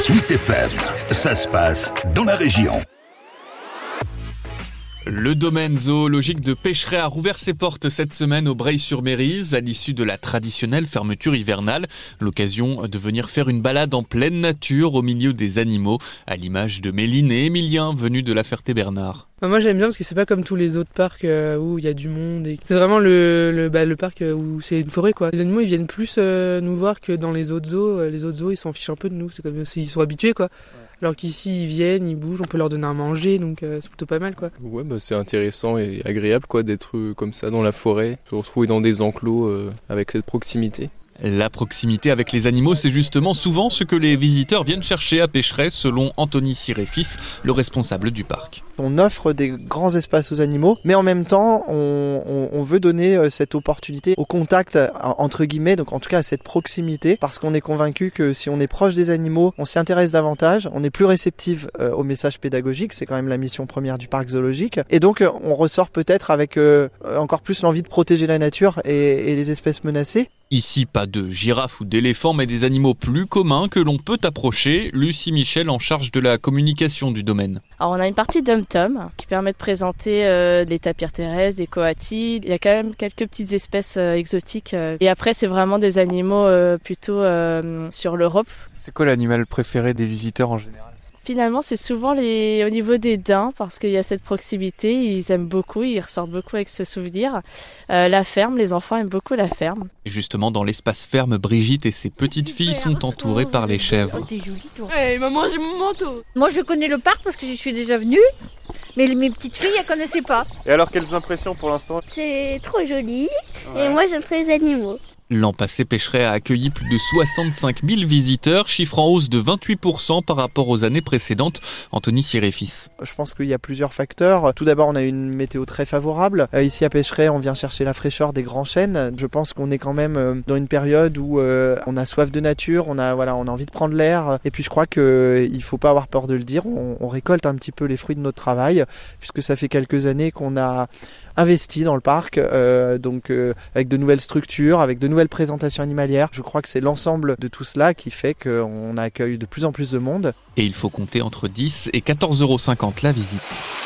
Suite FM, ça se passe dans la région. Le domaine zoologique de Pêcheret a rouvert ses portes cette semaine au Breil-sur-Mérise à l'issue de la traditionnelle fermeture hivernale. L'occasion de venir faire une balade en pleine nature au milieu des animaux, à l'image de Méline et Émilien venus de la Ferté-Bernard. Bah, moi j'aime bien parce que c'est pas comme tous les autres parcs euh, où il y a du monde. Et... C'est vraiment le, le, bah, le parc euh, où c'est une forêt quoi. Les animaux ils viennent plus euh, nous voir que dans les autres zoos. Les autres zoos ils s'en fichent un peu de nous. C'est comme s'ils sont habitués quoi. Alors qu'ici ils viennent, ils bougent, on peut leur donner à manger, donc c'est plutôt pas mal quoi. Ouais bah c'est intéressant et agréable quoi d'être comme ça dans la forêt, se retrouver dans des enclos avec cette proximité. La proximité avec les animaux, c'est justement souvent ce que les visiteurs viennent chercher à Pêcheret, selon Anthony Siréfis, le responsable du parc. On offre des grands espaces aux animaux, mais en même temps, on, veut donner euh, cette opportunité au contact, entre guillemets, donc en tout cas à cette proximité, parce qu'on est convaincu que si on est proche des animaux, on s'y intéresse davantage, on est plus réceptif euh, au message pédagogique, c'est quand même la mission première du parc zoologique, et donc euh, on ressort peut-être avec encore plus l'envie de protéger la nature et les espèces menacées. Ici, pas de girafes ou d'éléphants, mais des animaux plus communs que l'on peut approcher. Lucie Michel en charge de la communication du domaine. Alors on a une partie d'Um-Tum qui permet de présenter euh, des tapirs terrestres, des coatis. Il y a quand même quelques petites espèces euh, exotiques. Euh. et après, c'est vraiment des animaux plutôt sur l'Europe. C'est quoi l'animal préféré des visiteurs en général? Finalement, c'est souvent les... au niveau des daims, parce qu'il y a cette proximité, ils aiment beaucoup, ils ressortent beaucoup avec ce souvenir. Euh, la ferme, les enfants aiment beaucoup la ferme. Justement, dans l'espace ferme, Brigitte et ses petites filles sont entourées par les chèvres. Oh, hey, maman, j'ai mon manteau. Moi, je connais le parc parce que je suis déjà venue. Mais mes petites filles, elles connaissaient pas. Et alors, quelles impressions pour l'instant? C'est trop joli. Et moi, j'aime trop les animaux. L'an passé, Pêcheret a accueilli plus de 65 000 visiteurs, chiffre en hausse de 28% par rapport aux années précédentes. Anthony Siréfis. Je pense qu'il y a plusieurs facteurs. Tout d'abord, on a une météo très favorable. Euh, ici à Pêcheret, on vient chercher la fraîcheur des grands chênes. Je pense qu'on est quand même euh, dans une période où euh, on a soif de nature, on a, voilà, on a envie de prendre l'air. Et puis je crois qu'il ne faut pas avoir peur de le dire. On, on récolte un petit peu les fruits de notre travail, puisque ça fait quelques années qu'on a investi dans le parc, euh, donc euh, avec de nouvelles structures, avec de nouvelles présentations animalières. Je crois que c'est l'ensemble de tout cela qui fait qu'on accueille de plus en plus de monde. Et il faut compter entre 10 et 14,50 euros la visite.